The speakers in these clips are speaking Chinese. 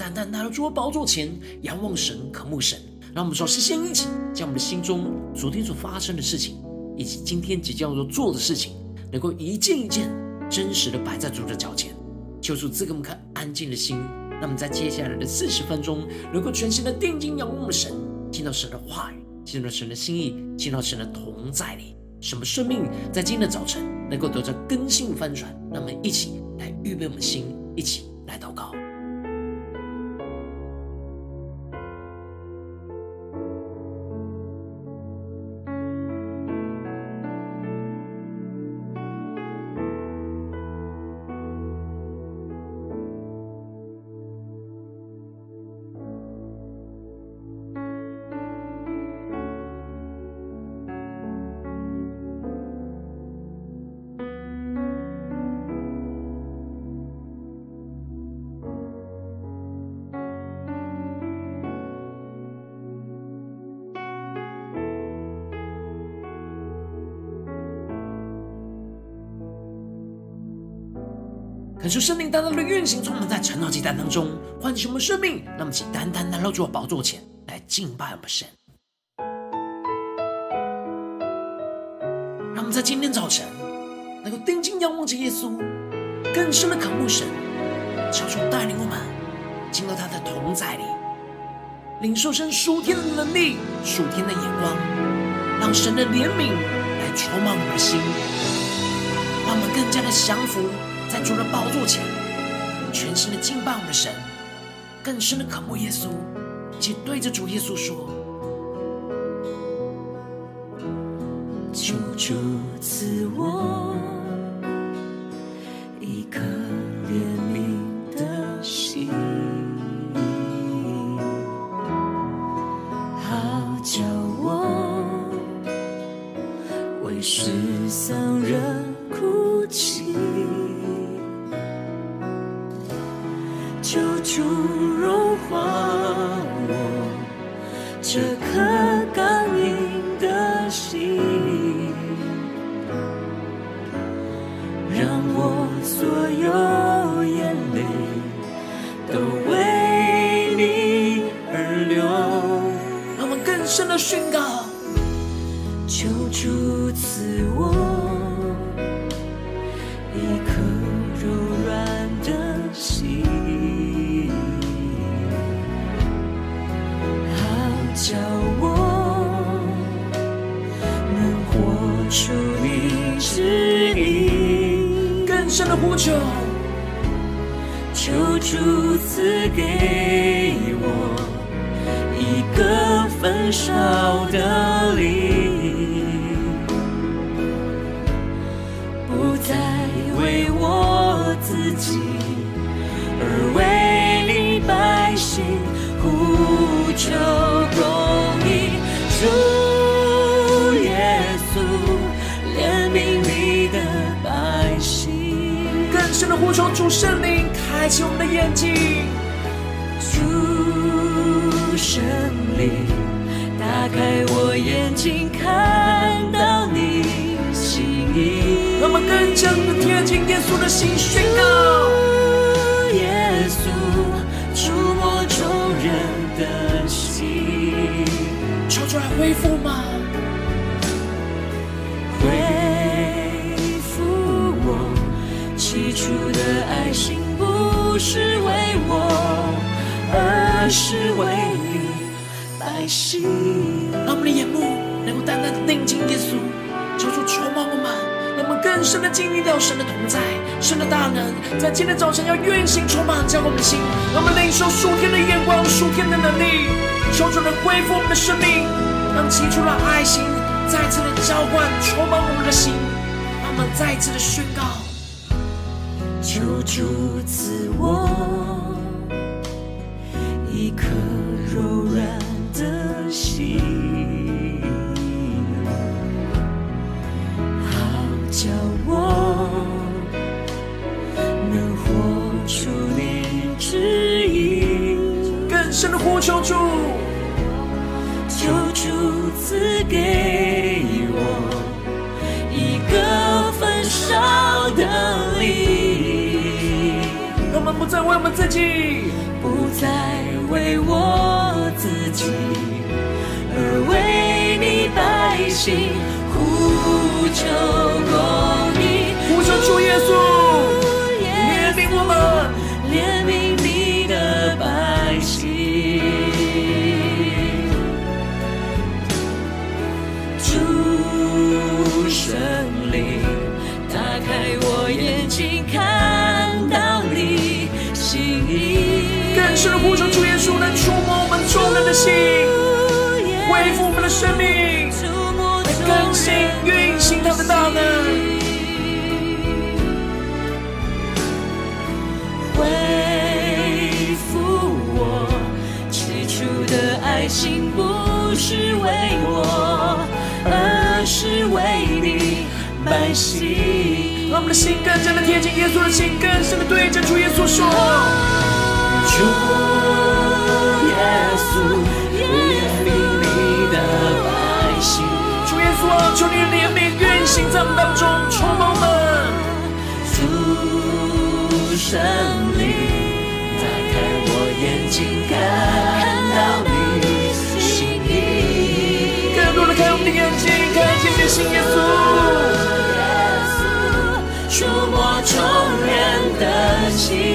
单单来到主的宝座前，仰望神，渴慕神。让我们说，首先一起将我们的心中昨天所发生的事情，以及今天即将要做的事情，能够一件一件真实的摆在主的脚前，求主赐给我们颗安静的心。让我们在接下来的四十分钟，能够全心的定睛仰望我们神，听到神的话语，听到神的心意，听到神的同在里，什么生命在今天的早晨能够得着更新翻转。让我们一起来预备我们的心，一起来祷告。恳求圣灵单单的运行，充满在晨祷祭坛当中，唤醒我们生命。那么请单单来到主的宝座前来敬拜我们神。让我们在今天早晨能够定睛仰望着耶稣，更深的渴慕神，求主带领我们进到他的同在里，领受神属天的能力、属天的眼光，让神的怜悯来充满我们的心，让我们更加的降服。在主的宝座前，全新的敬拜我们的神，更深的渴慕耶稣，且对着主耶稣说：“求主赐的呼求，主圣灵开启我们的眼睛。主圣灵，打开我眼睛，看到你心意。让我们更加的贴近耶稣的心，宣告。耶稣，触摸众人的心。出来恢复吗？出的爱心，不是为我，而是为你百姓。让我们的眼目能够单单的定睛耶稣，求主充满我们，让我们更深的经历到神的同在，神的大能，在今天早晨要运行充满在我们的心，让我们领受属天的眼光、属天的能力。求主能恢复我们的生命，让起初的爱心再次的浇灌充满我们的心，让我们再一次的宣告：求主赐我一颗柔软的心，好叫我能活出你旨意。更深的呼求主，求主赐给我一个焚烧的灵，不再为我们自己，不再为我自己，而为你百姓呼求公义。呼求主耶稣，深的呼求主耶稣，来触摸我们众人的心，恢复我们的生命，来更新运行他的大能。恢复我起初的爱心，不是为我，而是为你百姓。让我们的心更加的贴近耶稣的心，更深的对着主耶稣说：主耶稣，怜悯你的百姓。主耶稣啊，求你的怜悯运行在我们当中，充满我们。主圣灵，打开我眼睛，看到你心意。更多的开我们的眼睛，看见你的心，耶稣。触摸众人的心，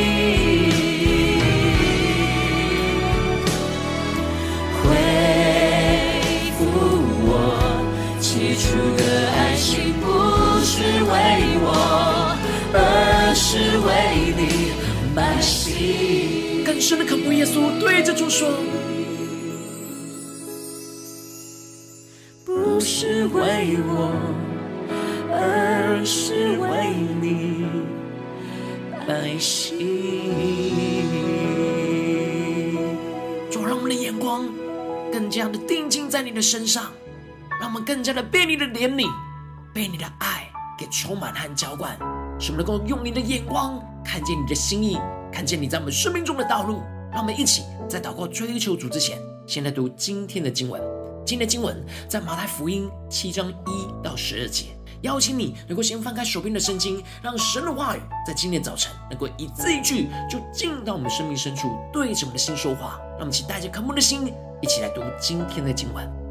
为你百姓。更深的渴慕耶稣，对着主说：不是为我，而是为你百姓。主，让我们的眼光更加的定睛在你的身上，让我们更加的被你的怜悯、被你的爱给充满和浇灌，使我们能够用你的眼光看见你的心意，看见你在我们生命中的道路。让我们一起在祷告追求主之前，先来读今天的经文。今天的经文在马太福音七章一到十二节。邀请你能够先翻开手边的圣经，让神的话语在今天早晨能够一字一句就进到我们生命深处，对着我们的心说话。让我们一起带着渴慕的心，一起来读今天的经文。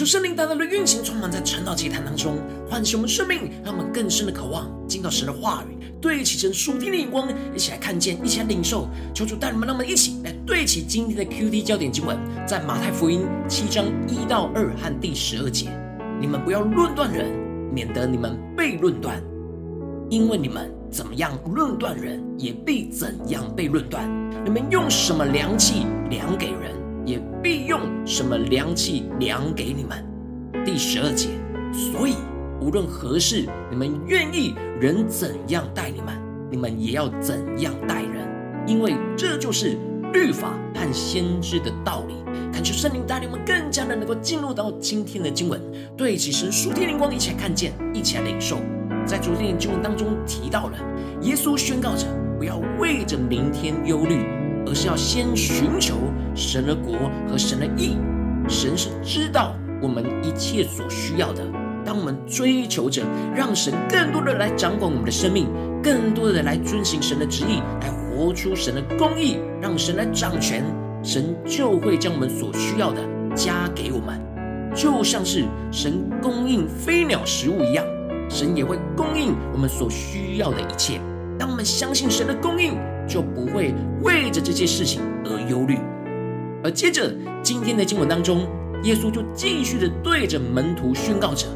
求圣灵大大的运行，充满在晨祷祭坛当中，唤醒我们生命，让我们更深的渴望进到神的话语，对齐神属天的眼光，一起来看见，一起来领受。求主带你们，让我们一起来对齐今天的 QT 焦点经文，在马太福音七章一到二和第十二节。你们不要论断人，免得你们被论断，因为你们怎么样论断人，也必怎样被论断。你们用什么量器量给人，也必用什么量器量给你们。第十二节，所以无论何事，你们愿意人怎样待你们，你们也要怎样待人，因为这就是律法和先知的道理。恳求圣灵带领我们更加的能够进入到今天的经文，对齐神属天灵光，一起来看见，一起来领受。在昨天的经文当中提到了，耶稣宣告着不要为着明天忧虑，而是要先寻求神的国和神的义。神是知道我们一切所需要的。当我们追求着让神更多的来掌管我们的生命，更多的来遵行神的旨意，来活出神的公义，让神来掌权。神就会将我们所需要的加给我们，就像是神供应飞鸟食物一样，神也会供应我们所需要的一切。当我们相信神的供应，就不会为着这些事情而忧虑。而接着今天的经文当中，耶稣就继续的对着门徒宣告着：“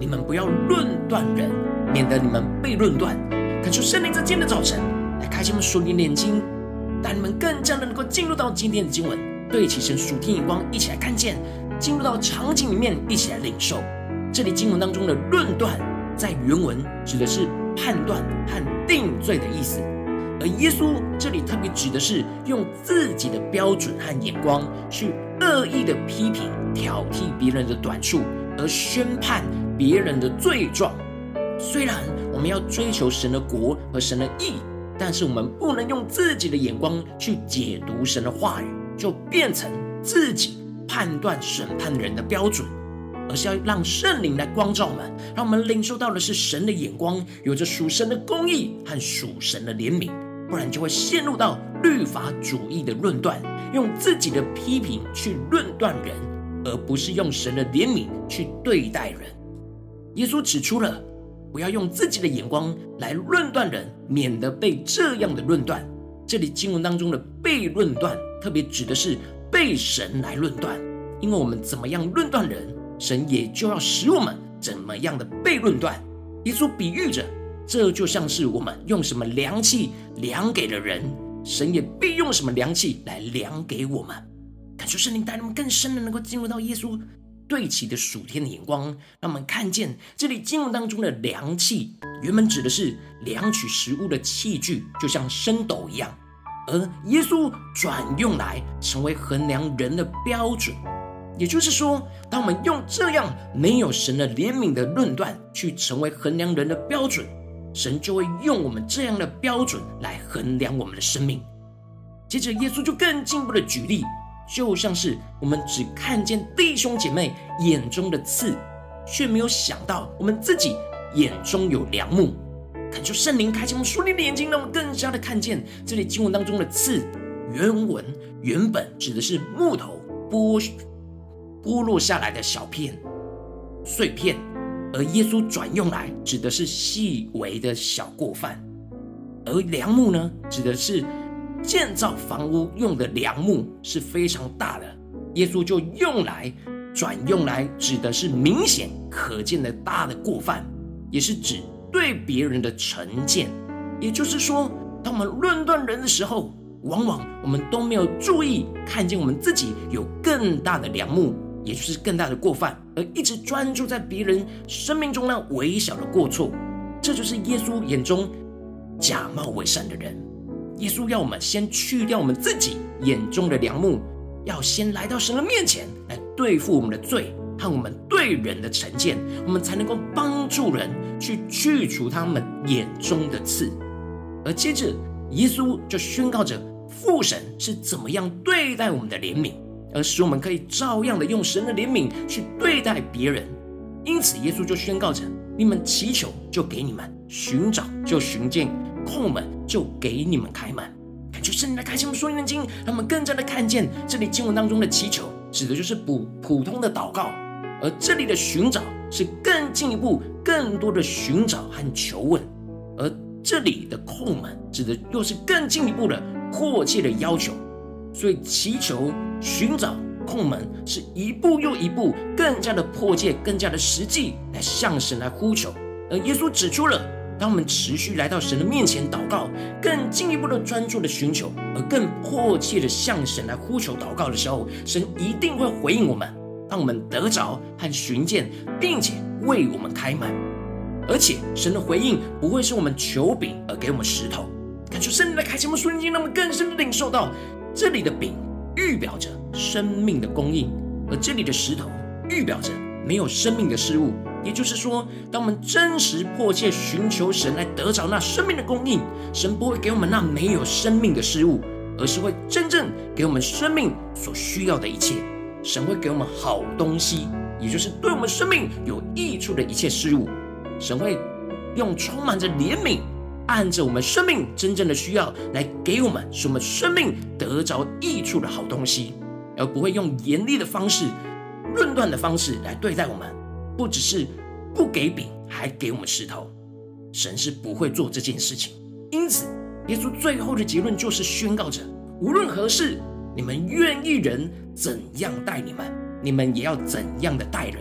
你们不要论断人，免得你们被论断。”恳求圣灵在今天的早晨来开启我们属灵的眼睛。让你们更加的能够进入到今天的经文，对齐神属天眼光，一起来看见；进入到场景里面，一起来领受。这里经文当中的“论断”在原文指的是判断和定罪的意思，而耶稣这里特别指的是用自己的标准和眼光去恶意的批评、挑剔别人的短处，而宣判别人的罪状。虽然我们要追求神的国和神的义。但是我们不能用自己的眼光去解读神的话语，就变成自己判断审判人的标准，而是要让圣灵来光照我们，让我们领受到的是神的眼光，有着属神的公义和属神的怜悯，不然就会陷入到律法主义的论断，用自己的批评去论断人，而不是用神的怜悯去对待人。耶稣指出了。不要用自己的眼光来论断人，免得被这样的论断。这里经文当中的被论断，特别指的是被神来论断。因为我们怎么样论断人，神也就要使我们怎么样的被论断。耶稣比喻着，这就像是我们用什么量器量给了人，神也必用什么量器来量给我们。感谢圣灵带领我们更深的能够进入到耶稣。对齐的属天的眼光，让我们看见这里经文当中的量器，原本指的是量取食物的器具，就像升斗一样。而耶稣转用来成为衡量人的标准，也就是说，当我们用这样没有神的怜悯的论断去成为衡量人的标准，神就会用我们这样的标准来衡量我们的生命。接着，耶稣就更进一步的举例。就像是我们只看见弟兄姐妹眼中的刺，却没有想到我们自己眼中有梁木。恳求圣灵开启我们属灵的眼睛，让我们更加的看见这里经文当中的刺。原文原本指的是木头剥剥落下来的小片碎片，而耶稣转用来指的是细微的小过犯。而梁木呢，指的是。建造房屋用的梁木是非常大的，耶稣就用来转用来指的是明显可见的大的过犯，也是指对别人的成见。也就是说，当我们论断人的时候，往往我们都没有注意看见我们自己有更大的梁木，也就是更大的过犯，而一直专注在别人生命中那微小的过错。这就是耶稣眼中假冒伪善的人。耶稣要我们先去掉我们自己眼中的梁木，要先来到神的面前来对付我们的罪和我们对人的成见，我们才能够帮助人去去除他们眼中的刺。而接着，耶稣就宣告着父神是怎么样对待我们的怜悯，而使我们可以照样的用神的怜悯去对待别人。因此，耶稣就宣告着：你们祈求，就给你们；寻找，就寻见。叩门就给你们开门，感觉圣灵的开启我们属灵的眼睛，让我们更加的看见这里经文当中的祈求，指的就是普普通的祷告，而这里的寻找是更进一步、更多的寻找和求问，而这里的叩门指的又是更进一步的迫切的要求。所以祈求、寻找、叩门是一步又一步，更加的迫切、更加的实际，来向神来呼求。而耶稣指出了，当我们持续来到神的面前祷告，更进一步的专注的寻求，而更迫切的向神来呼求祷告的时候，神一定会回应我们，让我们得着和寻见，并且为我们开门。而且神的回应不会是我们求饼而给我们石头。感受圣灵的开启，我们瞬间让我们更深的领受到，这里的饼预表着生命的供应，而这里的石头预表着没有生命的事物。也就是说，当我们真实迫切寻求神来得着那生命的供应，神不会给我们那没有生命的事物，而是会真正给我们生命所需要的一切。神会给我们好东西，也就是对我们生命有益处的一切事物。神会用充满着怜悯，按着我们生命真正的需要来给我们，使我们生命得着益处的好东西，而不会用严厉的方式、论断的方式来对待我们。不只是不给饼，还给我们石头，神是不会做这件事情。因此，耶稣最后的结论就是宣告着：无论何事，你们愿意人怎样待你们，你们也要怎样的待人，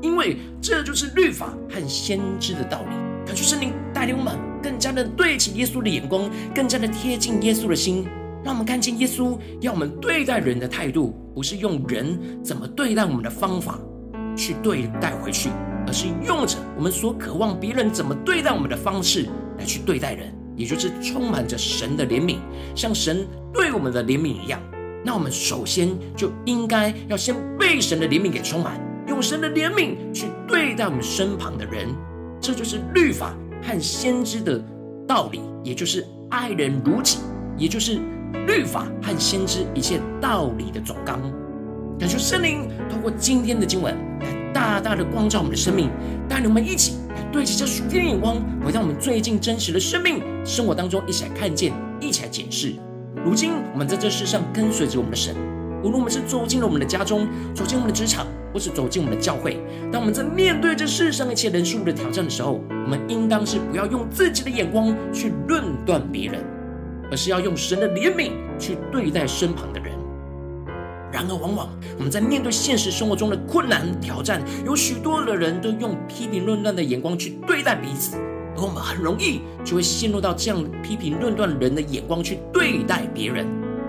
因为这就是律法和先知的道理。感谢圣灵带领我们更加的对齐耶稣的眼光，更加的贴近耶稣的心，让我们看见耶稣要我们对待人的态度，不是用人怎么对待我们的方法。去对待回去，而是用着我们所渴望别人怎么对待我们的方式来去对待人，也就是充满着神的怜悯，像神对我们的怜悯一样。那我们首先就应该要先被神的怜悯给充满，用神的怜悯去对待我们身旁的人，这就是律法和先知的道理，也就是爱人如己，也就是律法和先知一切道理的总纲。感谢圣灵通过今天的经文来大大的光照我们的生命，带领我们一起来对齐这属天的眼光，回到我们最近真实的生命生活当中，一起来看见，一起来检视。如今我们在这世上跟随着我们的神，无论我们是走进了我们的家中，走进我们的职场，或是走进我们的教会，当我们在面对这世上一切人事物的挑战的时候，我们应当是不要用自己的眼光去论断别人，而是要用神的怜悯去对待身旁的人。然而，往往我们在面对现实生活中的困难挑战，有许多的人都用批评论断的眼光去对待彼此，而我们很容易就会陷入到这样批评论断人的眼光去对待别人。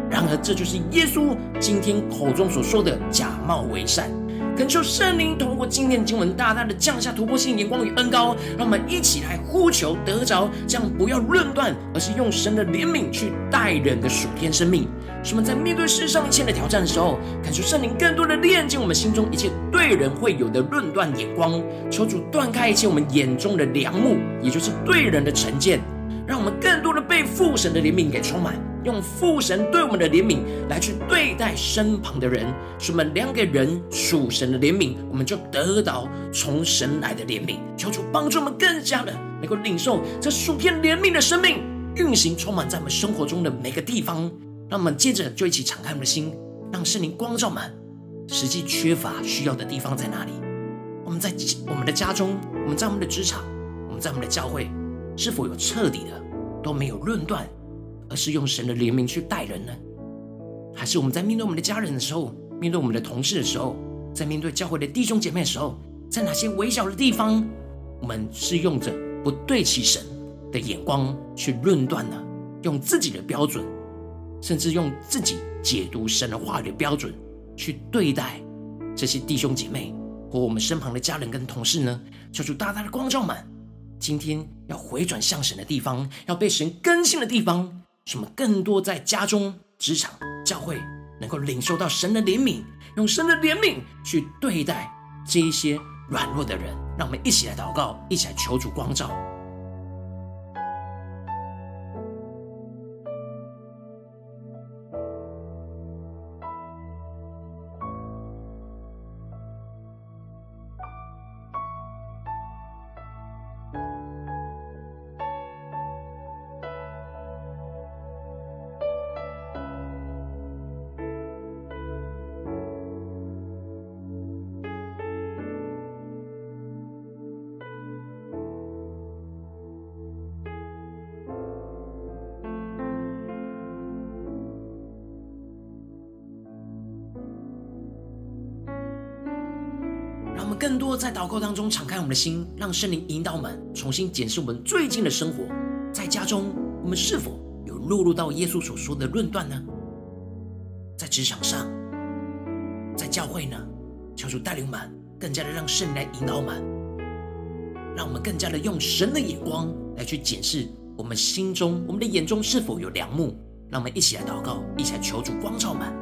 然而，这就是耶稣今天口中所说的假冒为善。恳求圣灵通过今天经文，大大的降下突破性眼光与恩膏，让我们一起来呼求得着这样不要论断，而是用神的怜悯去待人的属天生命。使我们在面对世上一切的挑战的时候，恳求圣灵更多的炼净我们心中一切对人会有的论断眼光，求主断开一切我们眼中的良木，也就是对人的成见，让我们更多的被父神的怜悯给充满，用父神对我们的怜悯来去对待身旁的人，使我们两个人属神的怜悯，我们就得到从神来的怜悯。求主帮助我们更加的能够领受这属天怜悯的生命运行，充满在我们生活中的每个地方。让我们接着就一起敞开我们的心，让圣灵光照满实际缺乏需要的地方在哪里？我们在我们的家中，我们在我们的职场，我们在我们的教会，是否有彻底的都没有论断，而是用神的怜悯去待人呢？还是我们在面对我们的家人的时候，面对我们的同事的时候，在面对教会的弟兄姐妹的时候，在哪些微小的地方，我们是用着不对齐神的眼光去论断呢？用自己的标准。甚至用自己解读神的话语的标准去对待这些弟兄姐妹或我们身旁的家人跟同事呢？求主大大的光照们，今天要回转向神的地方，要被神更新的地方，什么更多在家中、职场、教会能够领受到神的怜悯，用神的怜悯去对待这一些软弱的人。让我们一起来祷告，一起来求主光照。更多在祷告当中敞开我们的心，让圣灵引导我们重新检视我们最近的生活。在家中，我们是否有落入到耶稣所说的论断呢？在职场上，在教会呢？求主带领我们，更加的让圣灵来引导我们，让我们更加的用神的眼光来去检视我们心中、我们的眼中是否有良木。让我们一起来祷告，一起来求主光照。们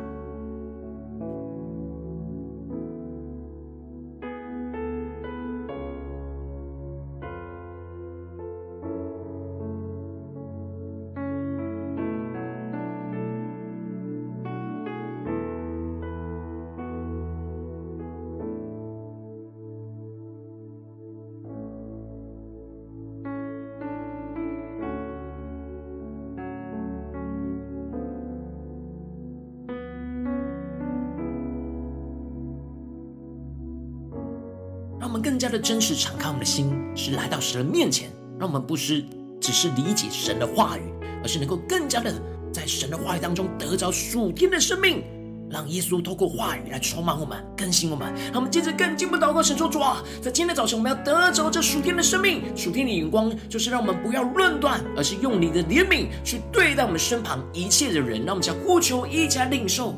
实敞开我们的心，是来到神的面前，让我们不是只是理解神的话语，而是能够更加的在神的话语当中得着属天的生命，让耶稣透过话语来充满我们、更新我们。让我们接着更进一步祷告，神说：主啊，在今天的早晨，我们要得着这属天的生命、属天的眼光，就是让我们不要论断，而是用你的怜悯去对待我们身旁一切的人。让我们将呼求一起来领受。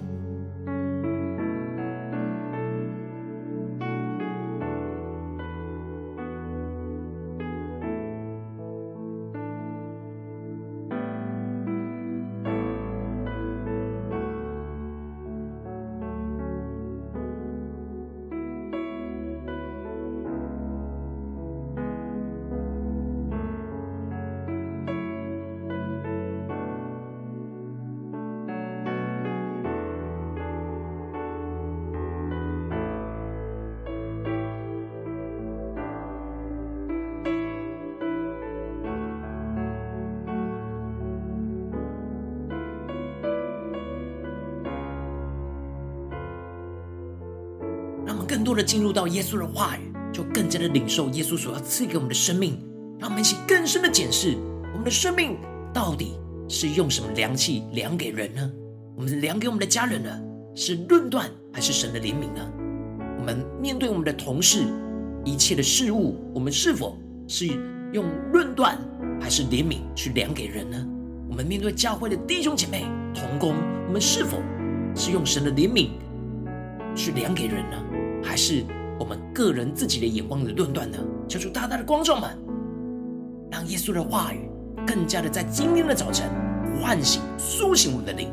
的进入到耶稣的话语，就更加的领受耶稣所要赐给我们的生命。让我们一起更深的检视我们的生命到底是用什么量器量给人呢？我们量给我们的家人呢？是论断还是神的怜悯呢？我们面对我们的同事一切的事物，我们是否是用论断还是怜悯去量给人呢？我们面对教会的弟兄姐妹同工，我们是否是用神的怜悯去量给人呢？还是我们个人自己的眼光的论断呢？求主大大的光照们，让耶稣的话语更加的在今天的早晨唤醒、苏醒我们的灵。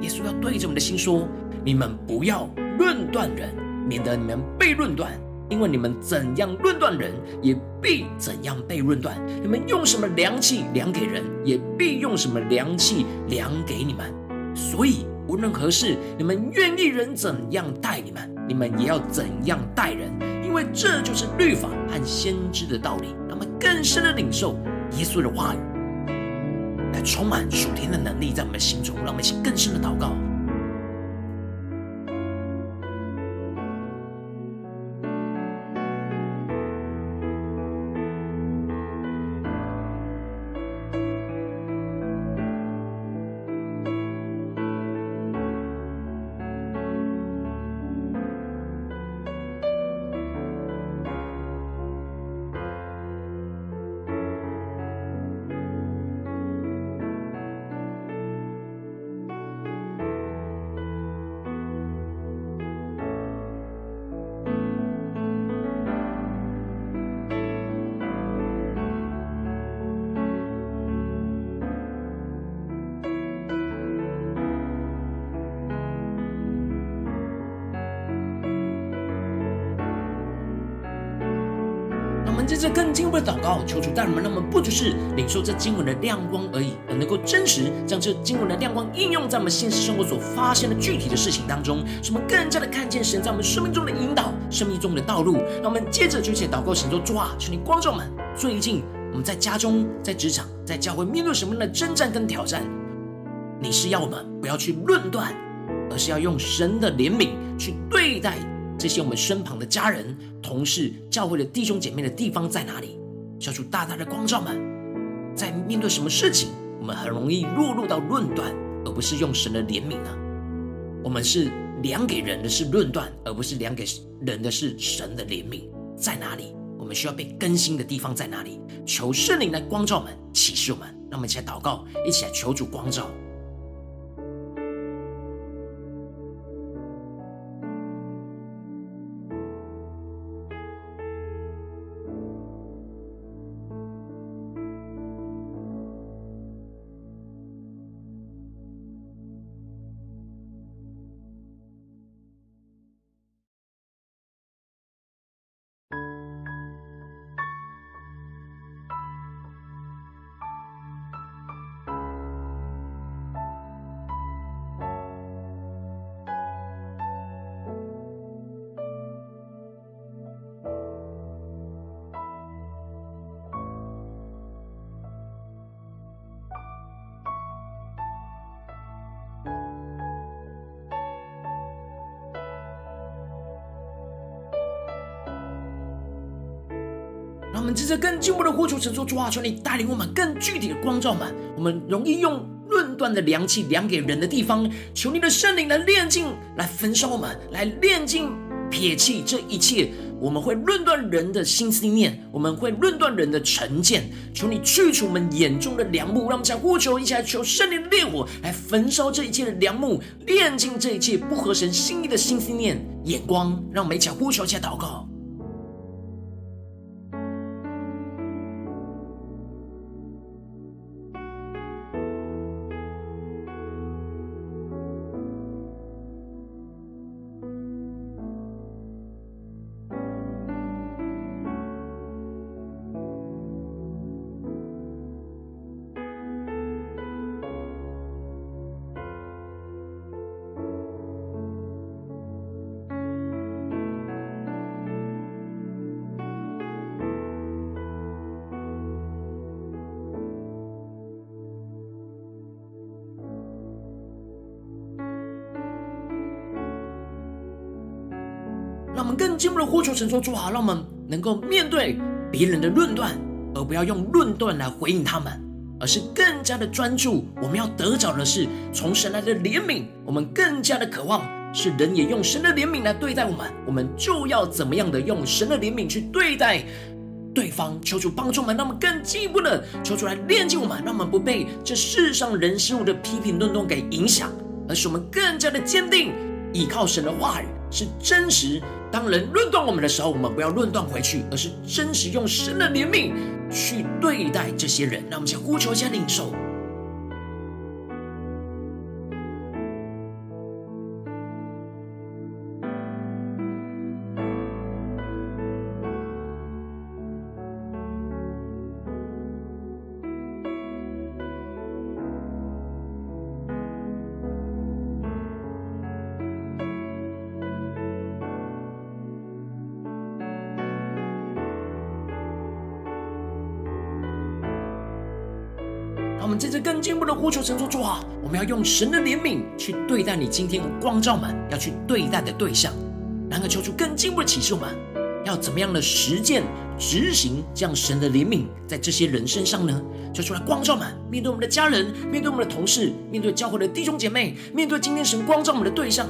耶稣要对着我们的心说：“你们不要论断人，免得你们被论断。因为你们怎样论断人，也必怎样被论断。你们用什么量器量给人，也必用什么量器量给你们。所以无论何事，你们愿意人怎样待你们。”你们也要怎样待人，因为这就是律法和先知的道理。让我们更深的领受耶稣的话语，来充满属天的能力在我们心中。让我们一起更深的祷告。着更进一步的祷告，求主带领们，让我们不只是领受这经文的亮光而已，而能够真实将这经文的亮光应用在我们现实生活所发生的具体的事情当中，使我们更加的看见神在我们生命中的引导，生命中的道路。让我们接着就一起祷告，神说：主啊，求你光照我们。最近我们在家中、在职场、在教会面对什么样的征战跟挑战？你是要我们不要去论断，而是要用神的怜悯去对待。这些我们身旁的家人、同事、教会的弟兄姐妹的地方在哪里？求主大大的光照们，在面对什么事情，我们很容易落入到论断，而不是用神的怜悯呢？我们是量给人的是论断，而不是量给人的是神的怜悯。在哪里？我们需要被更新的地方在哪里？求圣灵来光照我们，启示我们。让我们一起来祷告，一起来求主光照。我们接着更进一步的呼求神说：主啊，求你带领我们更具体的光照们，我们容易用论断的量器量给人的地方，求你的圣灵来炼净，来焚烧我们，来炼净撇弃这一切。我们会论断人的心思念，我们会论断人的成见。求你去除我们眼中的梁木，让我们将呼求一起来求圣灵的烈火来焚烧这一切的梁木，炼净这一切不合神心意的心思念眼光。让我们一起呼求，一起来祷告。我们更进一步的呼求神说：主啊，让我们能够面对别人的论断，而不要用论断来回应他们，而是更加的专注。我们要得着的是从神来的怜悯，我们更加的渴望是人也用神的怜悯来对待我们，我们就要怎么样的用神的怜悯去对待对方。求主帮助我们，让我们更进一步的求主来炼净我们，让我们不被这世上人事物的批评论断给影响，而是我们更加的坚定依靠神的话语是真实。当人论断我们的时候，我们不要论断回去，而是真实用神的怜悯去对待这些人。让我们先呼求一下领受。我们在这更进一步的呼求神说：主啊，我们要用神的怜悯去对待你今天光照们要去对待的对象。然后求主更进一步的启示我们，要怎么样的实践执行这样神的怜悯在这些人身上呢？求主来光照们，面对我们的家人，面对我们的同事，面对教会的弟兄姐妹，面对今天神光照我们的对象，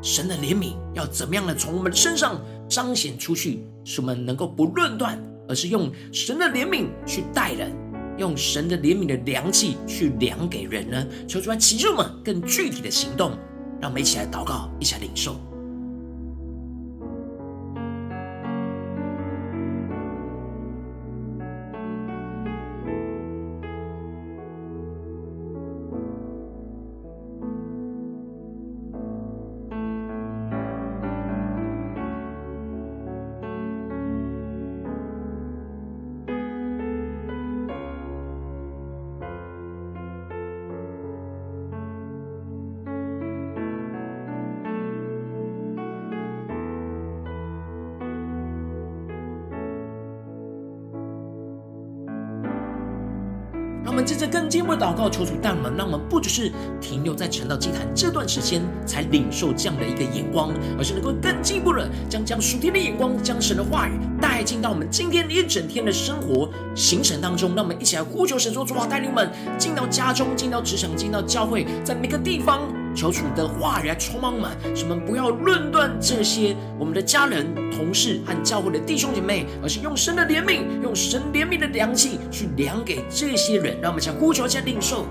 神的怜悯要怎么样的从我们的身上彰显出去，使我们能够不论断，而是用神的怜悯去待人。用神的怜悯的良器去量给人呢？求主来启示我们更具体的行动，让我们一起来祷告，一起来领受。为祷告，求主带领，让我们不只是停留在晨祷祭坛这段时间才领受这样的一个眼光，而是能够更进一步的将将属天的眼光，将神的话语带进到我们今天一整天的生活行程当中。让我们一起来呼求神说：主啊，带领我们进到家中，进到职场，进到教会，在每个地方。求主的话语来充满我们，使我们不要论断这些我们的家人、同事和教会的弟兄姐妹，而是用神的怜悯，用神怜悯的良心去量给这些人。让我们将呼求、下领受。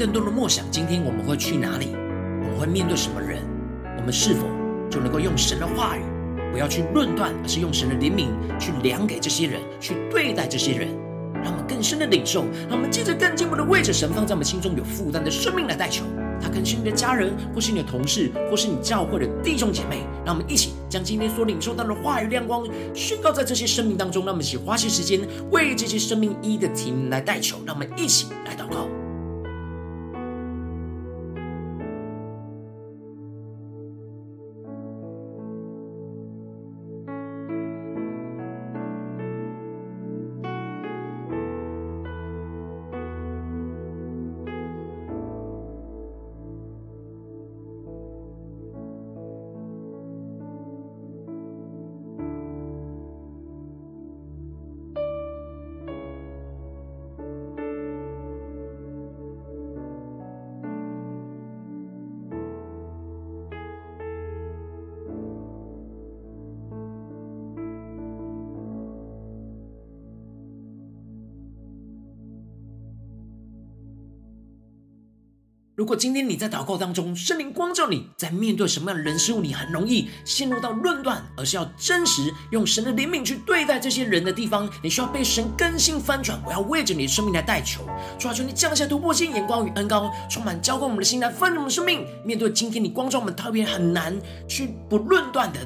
更多的默想，今天我们会去哪里？我们会面对什么人？我们是否就能够用神的话语，不要去论断，而是用神的怜悯去量给这些人，去对待这些人，让我们更深的领受，让我们接着更进一步的为着神放在我们心中有负担的生命来代求。他可能是你的家人，或是你的同事，或是你教会的弟兄姐妹。让我们一起将今天所领受到的话语亮光宣告在这些生命当中。让我们一起花些时间为这些生命一一的提名来代求。让我们一起来祷告。如果今天你在祷告当中，圣灵光照你，在面对什么样的人事物，你很容易陷入到论断，而是要真实用神的怜悯去对待这些人的地方，你需要被神更新翻转。我要为着你的生命来代求，主啊，求你降下突破性眼光与恩膏，充满浇灌我们的心，来丰盛我们的生命。面对今天你光照我们特别很难去不论断的。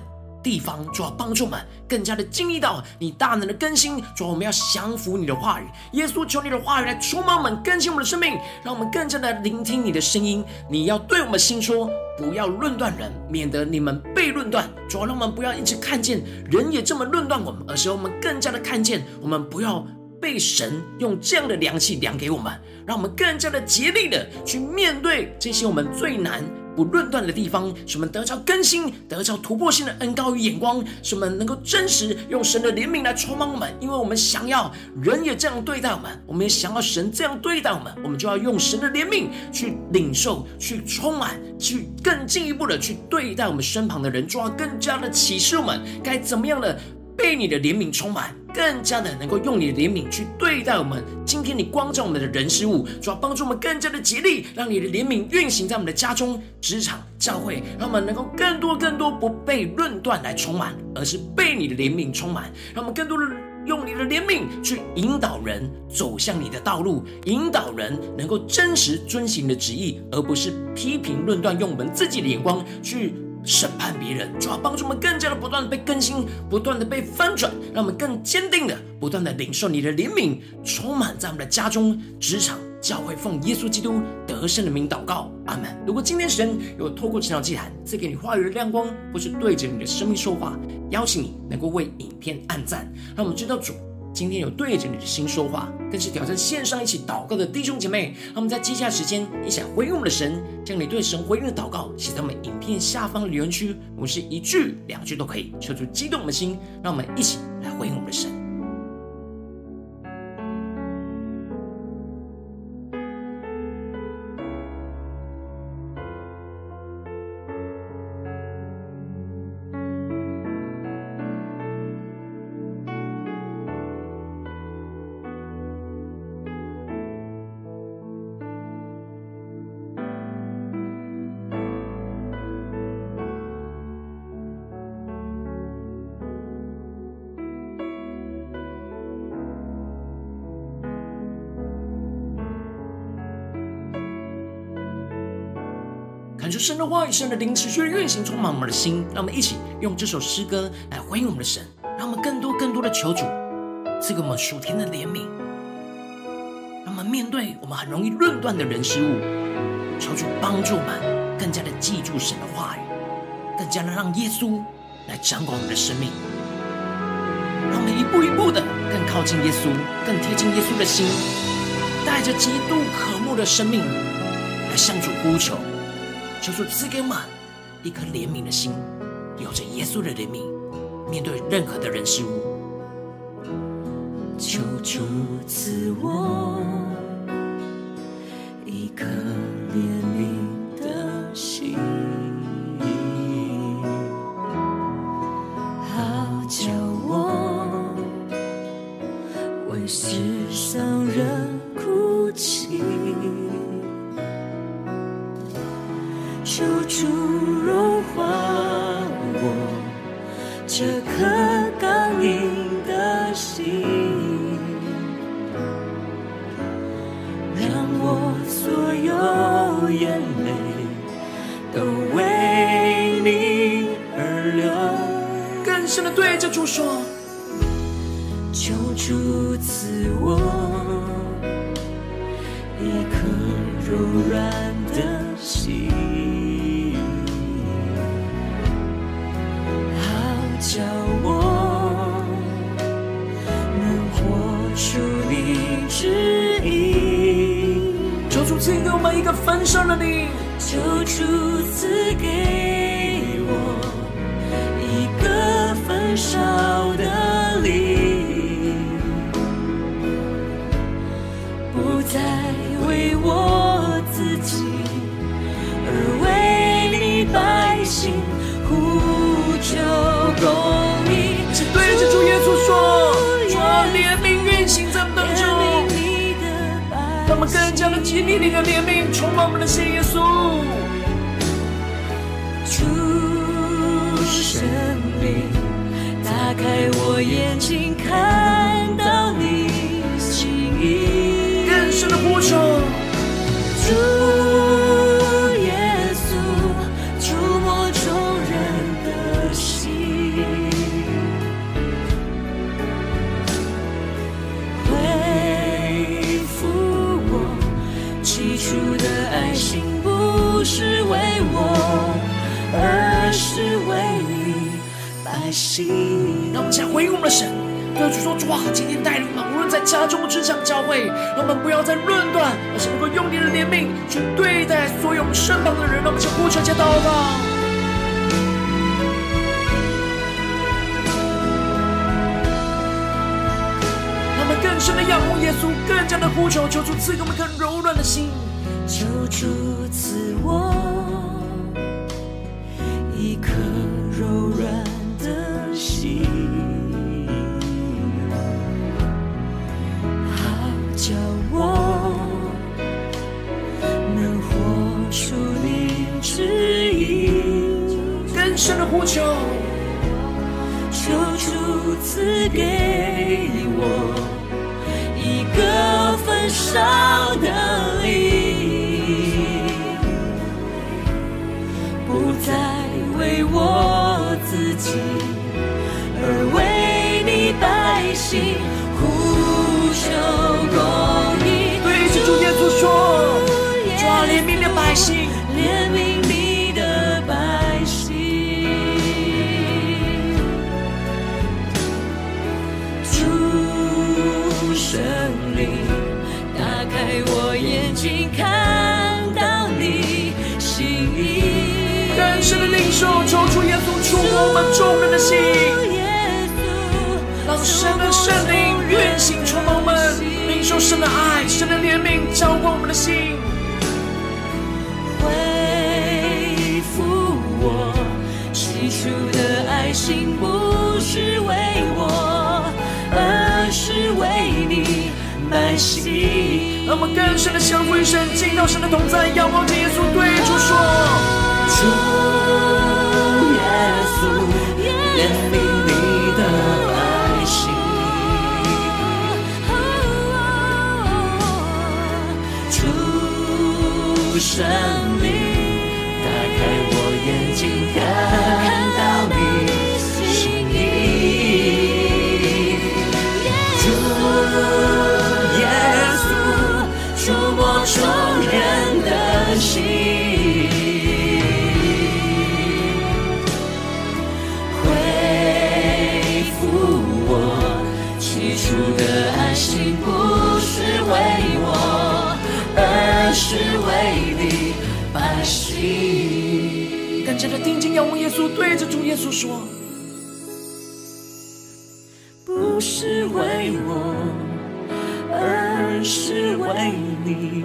地方，主要帮助我们更加的经历到你大能的更新。主要我们要降服你的话语，耶稣，求你的话语来充满我们，更新。我们的生命，让我们更加的聆听你的声音。你要对我们心说，不要论断人，免得你们被论断。主要让我们不要一直看见人也这么论断我们，而是我们更加的看见，我们不要被神用这样的量器量给我们，让我们更加的竭力的去面对这些我们最难。不论断的地方，使我们得着更新，得着突破性的恩膏与眼光，使我们能够真实用神的怜悯来充满我们。因为我们想要人也这样对待我们，我们也想要神这样对待我们，我们就要用神的怜悯去领受、去充满、去更进一步的去对待我们身旁的人，就要更加的启示我们该怎么样的。被你的怜悯充满，更加的能够用你的怜悯去对待我们。今天你光照我们的人事物，主要帮助我们更加的竭力，让你的怜悯运行在我们的家中、职场、教会，让我们能够更多更多不被论断来充满，而是被你的怜悯充满。让我们更多的用你的怜悯去引导人走向你的道路，引导人能够真实遵行你的旨意，而不是批评论断，用我们自己的眼光去。审判别人，主要帮助我们更加的不断的被更新，不断的被翻转，让我们更坚定的不断的领受你的怜悯，充满在我们的家中、职场、教会，奉耶稣基督得胜的名祷告，阿门。如果今天神有透过这场祭坛赐给你话语的亮光，或是对着你的生命说话，邀请你能够为影片按赞，让我们知道主。今天有对着你的心说话，更是挑战线上一起祷告的弟兄姐妹。让我们在接下来时间一起回应我们的神，将你对神回应的祷告写在我们影片下方的留言区。我们是一句两句都可以，求出激动的心，让我们一起来回应我们的神。神的话语，神的灵持续运行，充满我们的心。让我们一起用这首诗歌来回应我们的神，让我们更多更多的求主赐给我们属天的怜悯，让我们面对我们很容易论断的人事物，求主帮助我们更加的记住神的话语，更加的让耶稣来掌管我们的生命。让我们一步一步的更靠近耶稣，更贴近耶稣的心，带着极度渴慕的生命来向主呼求，求主赐给我们一颗怜悯的心，有着耶稣的怜悯，面对任何的人事物。求主赐我充满我们的心，耶稣。主圣灵，打开我眼睛，看到你心意。更深的呼求，主而是为你百姓。让我们再回应我们的神，对主说：主啊，今天带领我们，无论在家中、职场、教会，让我们不要再论断，而是能够用你的怜悯去对待所有我们身旁的人。让我们先呼求，先祷告。更深的仰望耶稣，更加的呼求，求主赐给我们更柔软的心。求主赐我一颗柔软的心，好叫我能活出你旨意。更深的呼求，求主赐给我。一个焚烧自众人的心，让神的圣灵运行充满我们，领受神的爱，神的怜悯浇灌我们的心，恢复我起初的爱。心，不是为我，而是为你。百姓，让我们更深的降服于神，进到神的同在，仰望着耶稣，对主说：主耶稣，怜悯你的百姓。主圣为我，而是为你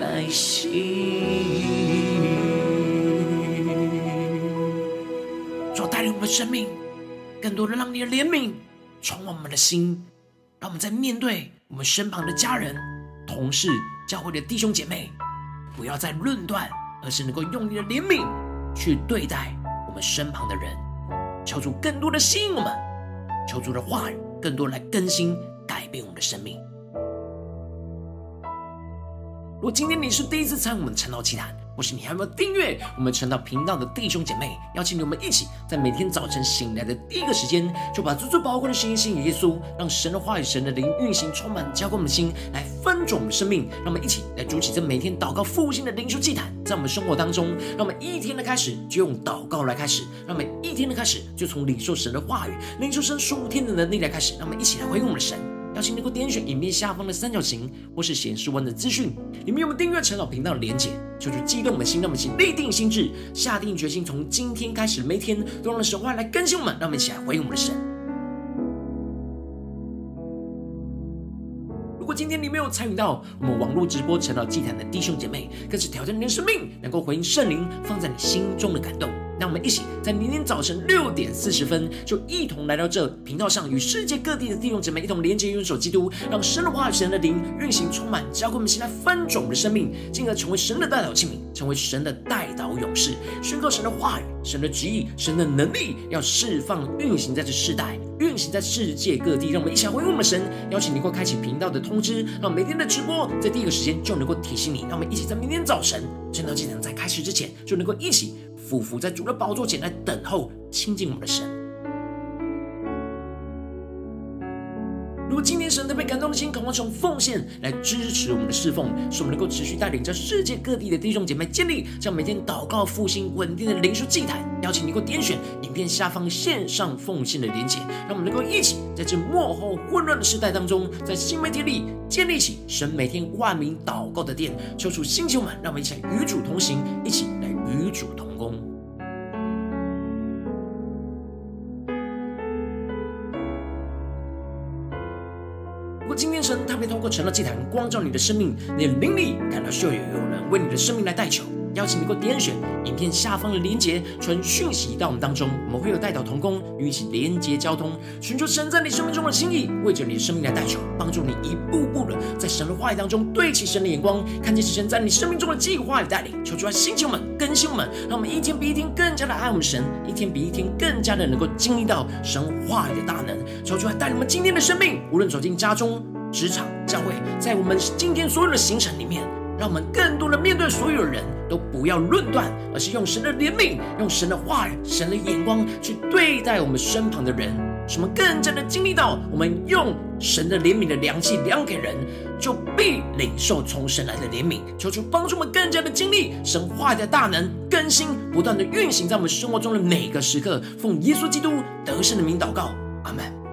百姓。我们的生命，更多的让你的怜悯充满我们的心，让我们在面对我们身旁的家人、同事、教会的弟兄姐妹，不要再论断，而是能够用你的怜悯去对待我们身旁的人，求主更多的吸引我们，求主的话语更多来更新改变我们的生命。如果今天你是第一次参与我们的晨祷祈坛，或是你还没有订阅我们晨祷频道的弟兄姐妹，邀请你们一起在每天早晨醒来的第一个时间，就把最最宝贵的声音献给耶稣，让神的话语、神的灵运行，充满浇灌我们的心，来翻转我们生命。让我们一起来筑起这每天祷告复兴的灵修祭坛，在我们生活当中，让我们一天的开始就用祷告来开始，让我们一天的开始就从领受神的话语、领受神属天的能力来开始。让我们一起来回应我们的神。邀请你能够点选影片下方的三角形，或是显示文的资讯，里面有我们订阅陈老频道的连结，就去激动我们的心，让我们一立定心志，下定决心，从今天开始，每天都让神话来更新我们，让我们一起来回应我们的神。如果今天你没有参与到我们网络直播晨祷祭坛的弟兄姐妹，更是挑战你的生命，能够回应圣灵放在你心中的感动。让我们一起在明天早晨六点四十分，就一同来到这频道上，与世界各地的弟兄姊妹一同连接、拥守基督，让神的话语、神的灵运行、充满，教灌我们现在翻转我们的生命，进而成为神的代祷器皿，成为神的代祷勇士，宣告神的话语、神的旨意、神的能力，要释放、运行在这世代，运行在世界各地。让我们一起来回应我们神，邀请你过开启频道的通知，让每天的直播在第一个时间就能够提醒你。让我们一起在明天早晨晨祷祭坛在开始之前，就能够一起。俯伏在主的宝座前来等候亲近我们的神。如果今天神特别感动的心，渴望从奉献来支持我们的侍奉，使我们能够持续带领着世界各地的弟兄姐妹建立这样每天祷告复兴稳定的灵修祭坛。邀请你能够点选影片下方线上奉献的连结，让我们能够一起在这幕后混乱的时代当中，在新媒体里建立起神每天万名祷告的殿。求主兴起我们，让我们一起来与主同行，一起与主同工。如果今天神特别透过成了祭坛光照你的生命，你的灵里感到需要有人为你的生命来代求。邀请你能够点选影片下方的连结，传讯息到我们当中，我们会有代祷同工与你一起连结交通，寻求神在你生命中的心意，为着你的生命来代求，帮助你一步步的在神的话语当中对齐神的眼光，看见神在你生命中的计划与带领。求主来兴起我们，更新我们，让我们一天比一天更加的爱我们神，一天比一天更加的能够经历到神话语的大能。求主来带领我们今天的生命，无论走进家中、职场、教会，在我们今天所有的行程里面。让我们更多的面对所有人都不要论断，而是用神的怜悯，用神的话语、神的眼光去对待我们身旁的人，使我们更加的经历到，我们用神的怜悯的量器量给人，就必领受从神来的怜悯。求主帮助我们更加的经历神话的大能更新，不断的运行在我们生活中的每个时刻。奉耶稣基督得胜的名祷告，阿门。